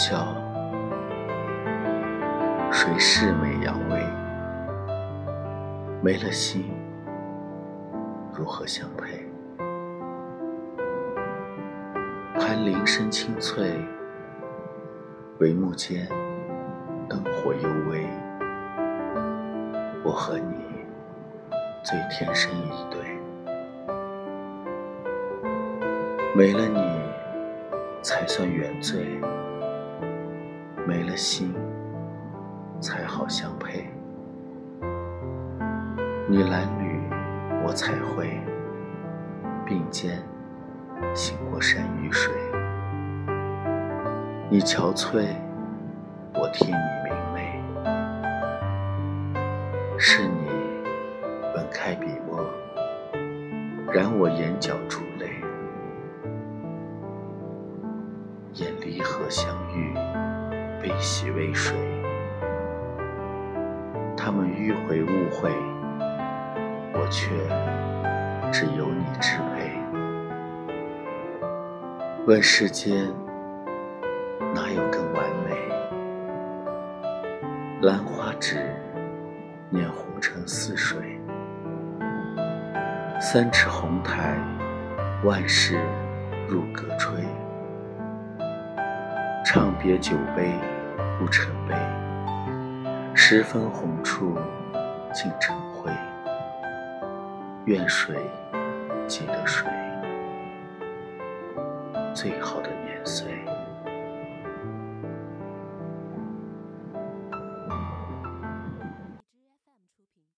笑，谁恃美扬威？没了心，如何相配？谈铃声清脆，帷幕间灯火幽微。我和你最天生一对，没了你才算原罪，没了心才好相配。你蓝缕，我彩绘，并肩行过山与水。你憔悴，我替你明媚。是你本开笔墨，染我眼角珠泪。眼离合相遇，悲喜为水。他们迂回误会。我却只有你支配。问世间哪有更完美？兰花指，捻红尘似水。三尺红台，万事入歌吹。唱别酒杯不成悲，十分红处尽成灰。愿谁记得谁，最好的年岁。